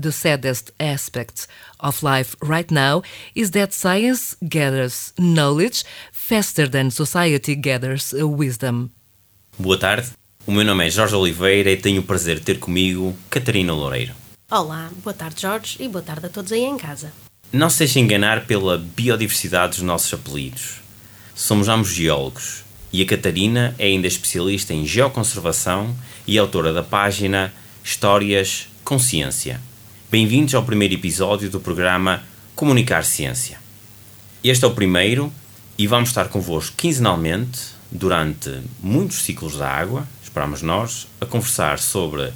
The saddest aspect of life right now is that science gathers knowledge faster than society gathers wisdom. Boa tarde, o meu nome é Jorge Oliveira e tenho o prazer de ter comigo Catarina Loureiro. Olá, boa tarde Jorge e boa tarde a todos aí em casa. Não se deixe enganar pela biodiversidade dos nossos apelidos. Somos ambos geólogos e a Catarina é ainda especialista em geoconservação e autora da página Histórias com Ciência. Bem-vindos ao primeiro episódio do programa Comunicar Ciência. Este é o primeiro e vamos estar convosco quinzenalmente durante muitos ciclos da água, esperamos nós, a conversar sobre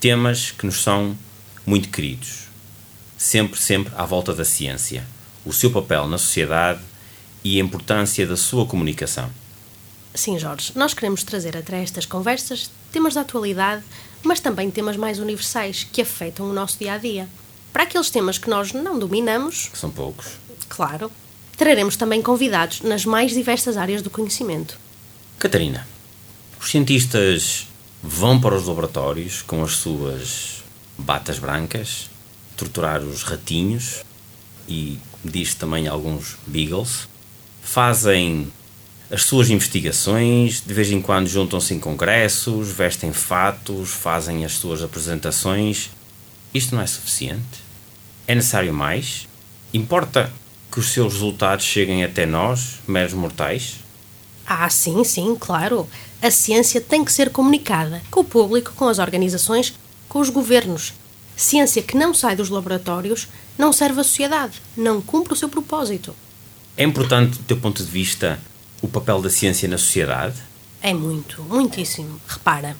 temas que nos são muito queridos. Sempre, sempre à volta da ciência, o seu papel na sociedade e a importância da sua comunicação. Sim, Jorge, nós queremos trazer até estas conversas temas da atualidade mas também temas mais universais que afetam o nosso dia a dia. Para aqueles temas que nós não dominamos, que são poucos, claro, traremos também convidados nas mais diversas áreas do conhecimento. Catarina, os cientistas vão para os laboratórios com as suas batas brancas, torturar os ratinhos e diz também alguns beagles, fazem as suas investigações, de vez em quando juntam-se em congressos, vestem fatos, fazem as suas apresentações. Isto não é suficiente? É necessário mais? Importa que os seus resultados cheguem até nós, meros mortais? Ah, sim, sim, claro. A ciência tem que ser comunicada com o público, com as organizações, com os governos. Ciência que não sai dos laboratórios não serve à sociedade, não cumpre o seu propósito. É importante, do teu ponto de vista, o papel da ciência na sociedade? É muito, muitíssimo. Repara,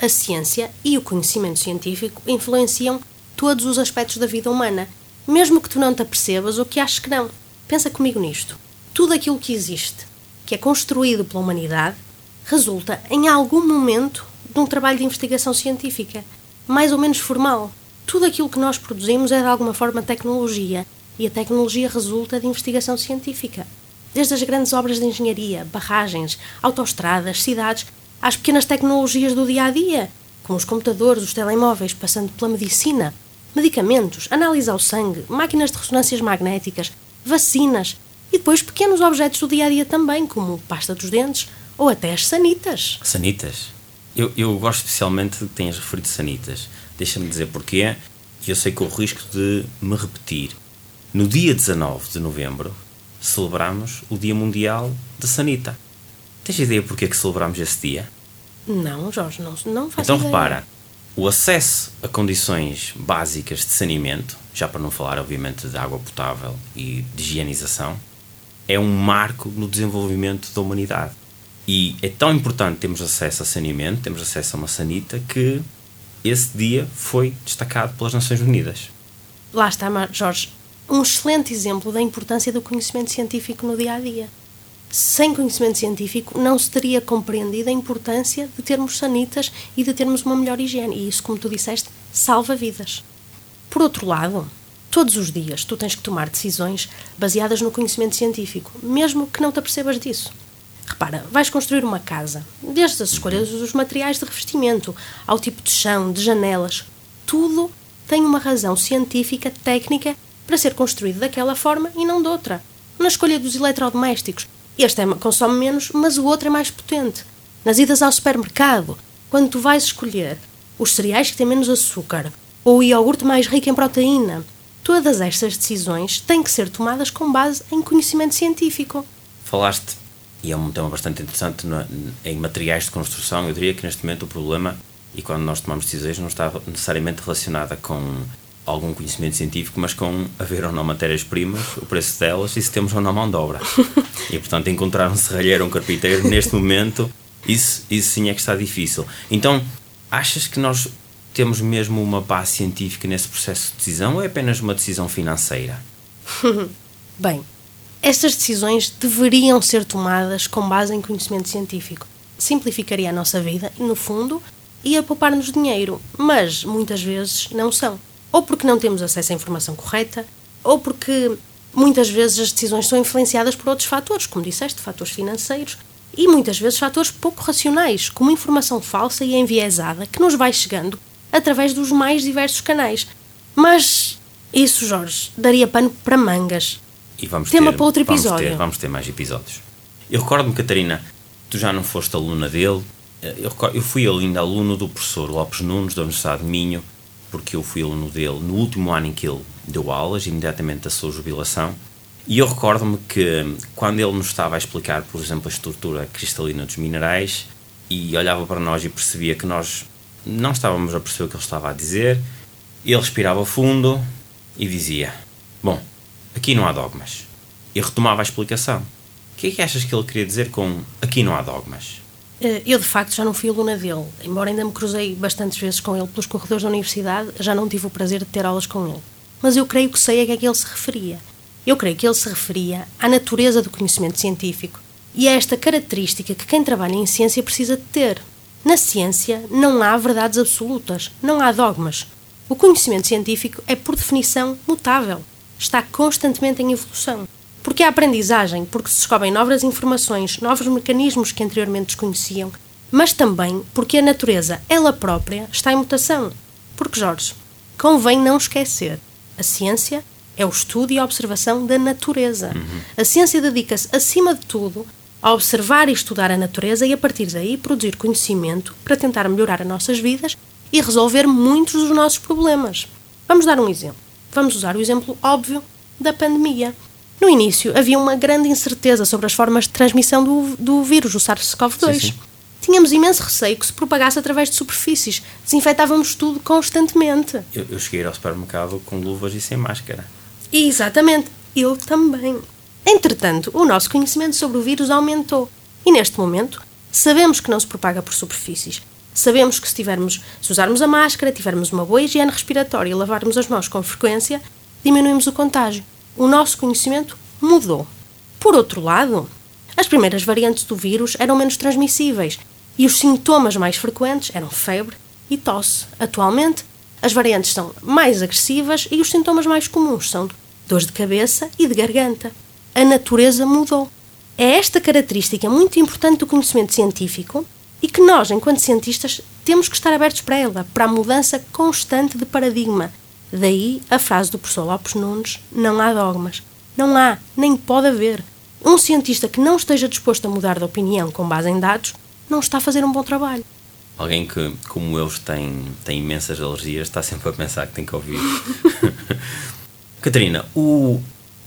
a ciência e o conhecimento científico influenciam todos os aspectos da vida humana, mesmo que tu não te apercebas ou que aches que não. Pensa comigo nisto. Tudo aquilo que existe, que é construído pela humanidade, resulta em algum momento de um trabalho de investigação científica, mais ou menos formal. Tudo aquilo que nós produzimos é de alguma forma tecnologia, e a tecnologia resulta de investigação científica. Desde as grandes obras de engenharia, barragens, autoestradas, cidades, às pequenas tecnologias do dia a dia, como os computadores, os telemóveis, passando pela medicina, medicamentos, análise ao sangue, máquinas de ressonâncias magnéticas, vacinas e depois pequenos objetos do dia a dia também, como pasta dos dentes ou até as sanitas. Sanitas? Eu, eu gosto especialmente de que tenhas referido sanitas. Deixa-me dizer porquê, e eu sei que o risco de me repetir. No dia 19 de novembro, celebramos o Dia Mundial da Sanita. Tens ideia porque é que celebramos esse dia? Não, Jorge, não, não faço Então ideia. repara, o acesso a condições básicas de saneamento, já para não falar obviamente de água potável e de higienização, é um marco no desenvolvimento da humanidade. E é tão importante termos acesso a saneamento, temos acesso a uma sanita, que esse dia foi destacado pelas Nações Unidas. Lá está, Jorge um excelente exemplo da importância do conhecimento científico no dia a dia. Sem conhecimento científico, não se teria compreendido a importância de termos sanitas e de termos uma melhor higiene. E isso, como tu disseste, salva vidas. Por outro lado, todos os dias tu tens que tomar decisões baseadas no conhecimento científico, mesmo que não te apercebas disso. Repara, vais construir uma casa, desde as escolhas dos materiais de revestimento, ao tipo de chão, de janelas, tudo tem uma razão científica, técnica para ser construído daquela forma e não de outra. Na escolha dos eletrodomésticos, este é, consome menos, mas o outro é mais potente. Nas idas ao supermercado, quando tu vais escolher os cereais que têm menos açúcar ou o iogurte mais rico em proteína, todas estas decisões têm que ser tomadas com base em conhecimento científico. Falaste, e é um tema bastante interessante, em materiais de construção. Eu diria que neste momento o problema, e quando nós tomamos decisões, não está necessariamente relacionada com algum conhecimento científico, mas com haver ou não matérias-primas, o preço delas e se temos ou não mão de obra. e portanto, encontrar um serralheiro ou um carpinteiro neste momento, isso, isso sim é que está difícil. Então, achas que nós temos mesmo uma base científica nesse processo de decisão ou é apenas uma decisão financeira? Bem, Estas decisões deveriam ser tomadas com base em conhecimento científico. Simplificaria a nossa vida e, no fundo, ia poupar-nos dinheiro, mas muitas vezes não são. Ou porque não temos acesso à informação correta, ou porque muitas vezes as decisões são influenciadas por outros fatores, como disseste, fatores financeiros, e muitas vezes fatores pouco racionais, como informação falsa e enviesada que nos vai chegando através dos mais diversos canais. Mas isso, Jorge, daria pano para mangas. E vamos Tema ter, para outro vamos episódio. ter, vamos ter mais episódios. Eu recordo-me, Catarina, tu já não foste aluna dele. Eu, eu fui ainda aluno do professor Lopes Nunes, da Universidade de Minho, porque eu fui aluno dele no último ano em que ele deu aulas, imediatamente da sua jubilação. E eu recordo-me que quando ele nos estava a explicar, por exemplo, a estrutura cristalina dos minerais, e olhava para nós e percebia que nós não estávamos a perceber o que ele estava a dizer, ele respirava fundo e dizia: Bom, aqui não há dogmas. E retomava a explicação. O que é que achas que ele queria dizer com aqui não há dogmas? Eh, Eu, de facto, já não fui aluna dele. Embora ainda me cruzei bastantes vezes com ele pelos corredores da universidade, já não tive o prazer de ter aulas com ele. Mas eu creio que sei a que é que ele se referia. Eu creio que ele se referia à natureza do conhecimento científico e a esta característica que quem trabalha em ciência precisa de ter. Na ciência não há verdades absolutas, não há dogmas. O conhecimento científico é, por definição, mutável. Está constantemente em evolução. Porque a aprendizagem, porque se descobrem novas informações, novos mecanismos que anteriormente desconheciam, mas também porque a natureza, ela própria, está em mutação. Porque, Jorge, convém não esquecer: a ciência é o estudo e a observação da natureza. A ciência dedica-se, acima de tudo, a observar e estudar a natureza e, a partir daí, produzir conhecimento para tentar melhorar as nossas vidas e resolver muitos dos nossos problemas. Vamos dar um exemplo. Vamos usar o exemplo óbvio da pandemia. No início, havia uma grande incerteza sobre as formas de transmissão do, do vírus, o SARS-CoV-2. Sim, sim. Tínhamos imenso receio que se propagasse através de superfícies. Desinfetávamos tudo constantemente. Eu, eu cheguei ao supermercado com luvas e sem máscara. Exatamente, eu também. Entretanto, o nosso conhecimento sobre o vírus aumentou. E neste momento, sabemos que não se propaga por superfícies. Sabemos que se tivermos, se usarmos a máscara, tivermos uma boa higiene respiratória e lavarmos as mãos com frequência, diminuímos o contágio. O nosso conhecimento mudou. Por outro lado, as primeiras variantes do vírus eram menos transmissíveis e os sintomas mais frequentes eram febre e tosse. Atualmente, as variantes são mais agressivas e os sintomas mais comuns são dores de cabeça e de garganta. A natureza mudou. É esta característica muito importante do conhecimento científico e que nós, enquanto cientistas, temos que estar abertos para ela, para a mudança constante de paradigma. Daí a frase do professor Lopes Nunes: não há dogmas. Não há, nem pode haver. Um cientista que não esteja disposto a mudar de opinião com base em dados não está a fazer um bom trabalho. Alguém que, como eu, tem, tem imensas alergias, está sempre a pensar que tem que ouvir. Catarina, o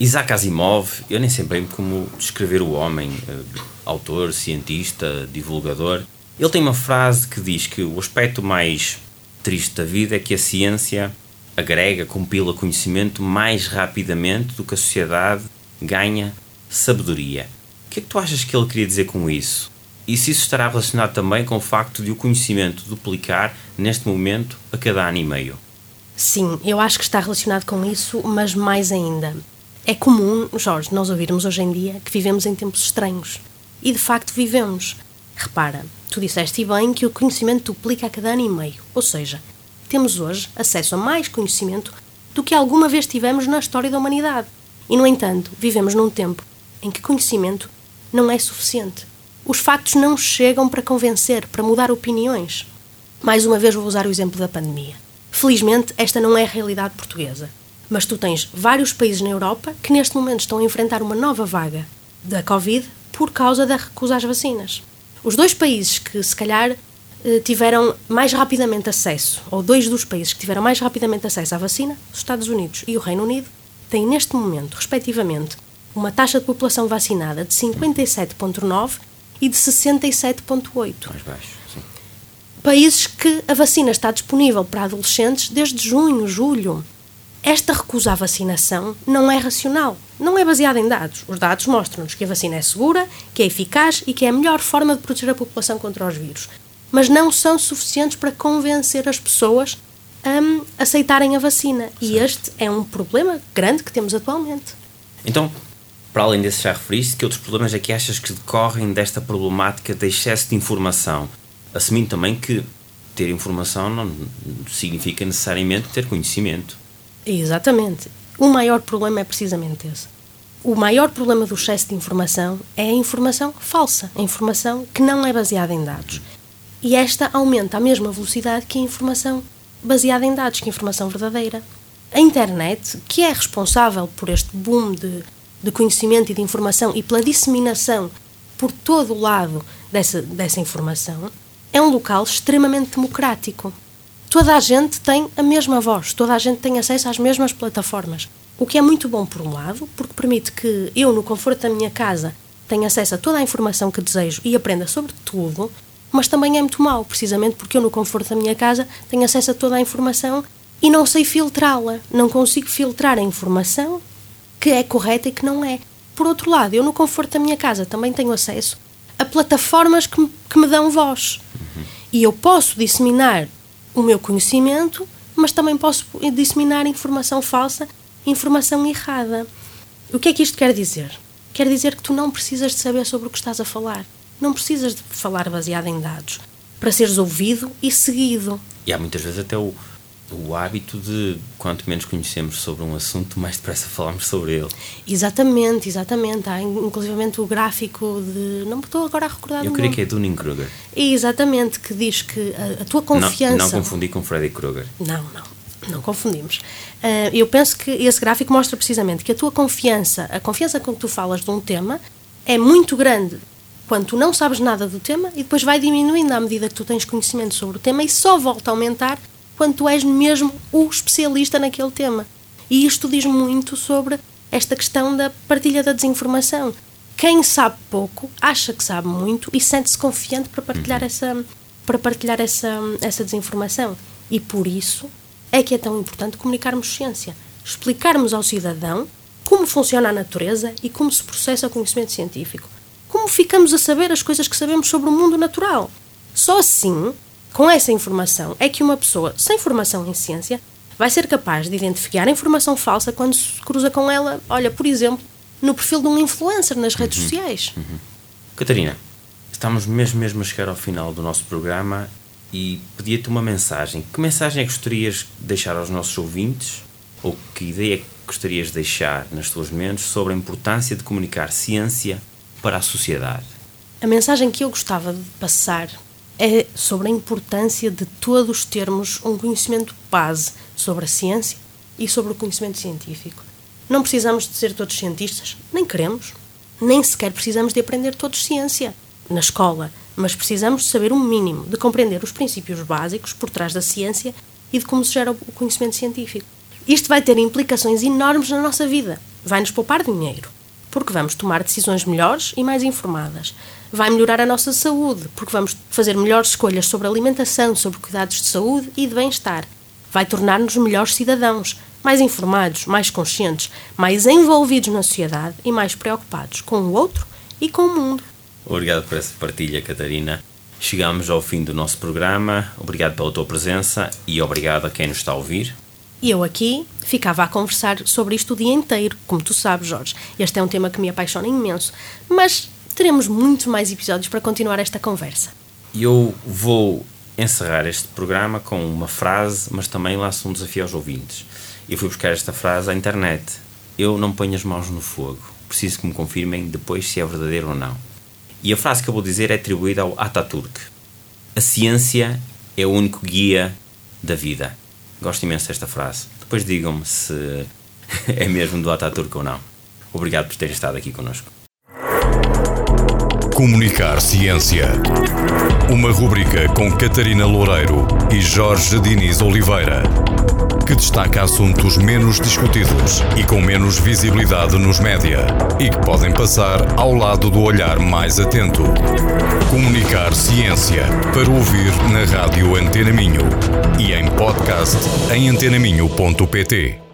Isaac Asimov, eu nem sei bem como descrever o homem, eh, autor, cientista, divulgador. Ele tem uma frase que diz que o aspecto mais triste da vida é que a ciência agrega, compila conhecimento mais rapidamente do que a sociedade ganha sabedoria. O que é que tu achas que ele queria dizer com isso? E se isso estará relacionado também com o facto de o conhecimento duplicar neste momento a cada ano e meio? Sim, eu acho que está relacionado com isso, mas mais ainda. É comum, Jorge, nós ouvirmos hoje em dia que vivemos em tempos estranhos. E de facto vivemos. Repara, tu disseste bem que o conhecimento duplica a cada ano e meio. Ou seja, temos hoje acesso a mais conhecimento do que alguma vez tivemos na história da humanidade. E, no entanto, vivemos num tempo em que conhecimento não é suficiente. Os factos não chegam para convencer, para mudar opiniões. Mais uma vez vou usar o exemplo da pandemia. Felizmente, esta não é a realidade portuguesa. Mas tu tens vários países na Europa que neste momento estão a enfrentar uma nova vaga da Covid por causa da recusa às vacinas. Os dois países que, se calhar, tiveram mais rapidamente acesso, ou dois dos países que tiveram mais rapidamente acesso à vacina, os Estados Unidos e o Reino Unido, têm neste momento, respectivamente, uma taxa de população vacinada de 57,9% e de 67,8%. Mais baixo, sim. Países que a vacina está disponível para adolescentes desde junho, julho. Esta recusa à vacinação não é racional, não é baseada em dados. Os dados mostram-nos que a vacina é segura, que é eficaz e que é a melhor forma de proteger a população contra os vírus. Mas não são suficientes para convencer as pessoas a aceitarem a vacina. E este é um problema grande que temos atualmente. Então, Para além desse já referiste, que outros problemas é que achas que decorrem desta problemática de excesso de informação? Assumindo também que ter informação não significa necessariamente ter conhecimento. Exatamente. O maior problema é precisamente esse. O maior problema do excesso de informação é a informação falsa, a informação que não é baseada em dados. E esta aumenta à mesma velocidade que a informação baseada em dados, que a informação verdadeira. A internet, que é responsável por este boom de de conhecimento e de informação e pela disseminação por todo o lado dessa, dessa informação, é um local extremamente democrático. Toda a gente tem a mesma voz, toda a gente tem acesso às mesmas plataformas. O que é muito bom, por um lado, porque permite que eu, no conforto da minha casa, tenha acesso a toda a informação que desejo e aprenda sobre tudo, mas também é muito mau, precisamente porque eu, no conforto da minha casa, tenho acesso a toda a informação e não sei filtrá-la. Não consigo filtrar a informação que é correta e que não é. Por outro lado, eu no conforto da minha casa também tenho acesso a plataformas que, me, que me dão voz. E eu posso disseminar o meu conhecimento, mas também posso disseminar informação falsa, informação errada. O que é que isto quer dizer? Quer dizer que tu não precisas de saber sobre o que estás a falar. Não precisas de falar baseado em dados para seres ouvido e seguido. E há muitas vezes até o, o hábito de, quanto menos conhecemos sobre um assunto, mais depressa falamos sobre ele. Exatamente, exatamente. Há inclusivamente o gráfico de. Não me estou agora a recordar Eu creio que é Dunning-Kruger. Exatamente, que diz que a, a tua confiança. Não, não confundi com Freddy Krueger. Não, não. Não confundimos. Uh, eu penso que esse gráfico mostra precisamente que a tua confiança, a confiança com que tu falas de um tema, é muito grande quando tu não sabes nada do tema e depois vai diminuindo à medida que tu tens conhecimento sobre o tema e só volta a aumentar quando tu és mesmo o especialista naquele tema. E isto diz muito sobre esta questão da partilha da desinformação. Quem sabe pouco acha que sabe muito e sente-se confiante para partilhar, uhum. essa, para partilhar essa, essa desinformação. E por isso é que é tão importante comunicarmos ciência, explicarmos ao cidadão como funciona a natureza e como se processa o conhecimento científico. Como ficamos a saber as coisas que sabemos sobre o mundo natural. Só assim com essa informação é que uma pessoa sem formação em ciência vai ser capaz de identificar a informação falsa quando se cruza com ela, olha, por exemplo, no perfil de um influencer nas redes uhum. sociais. Uhum. Catarina, estamos mesmo, mesmo a chegar ao final do nosso programa e pedia-te uma mensagem. Que mensagem é que gostarias de deixar aos nossos ouvintes ou que ideia é que gostarias de deixar nas tuas mentes sobre a importância de comunicar ciência para a sociedade? A mensagem que eu gostava de passar é sobre a importância de todos termos um conhecimento base sobre a ciência e sobre o conhecimento científico. Não precisamos de ser todos cientistas, nem queremos. Nem sequer precisamos de aprender todos ciência na escola, mas precisamos saber o um mínimo, de compreender os princípios básicos por trás da ciência e de como se gera o conhecimento científico. Isto vai ter implicações enormes na nossa vida. Vai-nos poupar dinheiro, porque vamos tomar decisões melhores e mais informadas vai melhorar a nossa saúde, porque vamos fazer melhores escolhas sobre alimentação, sobre cuidados de saúde e de bem-estar. Vai tornar-nos melhores cidadãos, mais informados, mais conscientes, mais envolvidos na sociedade e mais preocupados com o outro e com o mundo. Obrigado por essa partilha, Catarina. Chegamos ao fim do nosso programa. Obrigado pela tua presença e obrigado a quem nos está a ouvir. E eu aqui ficava a conversar sobre isto o dia inteiro, como tu sabes, Jorge. Este é um tema que me apaixona imenso. Mas teremos muitos mais episódios para continuar esta conversa. Eu vou encerrar este programa com uma frase, mas também laço um desafio aos ouvintes. Eu fui buscar esta frase à internet. Eu não ponho as mãos no fogo. Preciso que me confirmem depois se é verdadeiro ou não. E a frase que eu vou dizer é atribuída ao Ataturk. A ciência é o único guia da vida. Gosto imenso desta frase. Depois digam-me se é mesmo do Ataturk ou não. Obrigado por terem estado aqui connosco. Comunicar Ciência. Uma rubrica com Catarina Loureiro e Jorge Diniz Oliveira, que destaca assuntos menos discutidos e com menos visibilidade nos média e que podem passar ao lado do olhar mais atento. Comunicar Ciência para ouvir na rádio Antena Minho e em podcast em antenaminho.pt.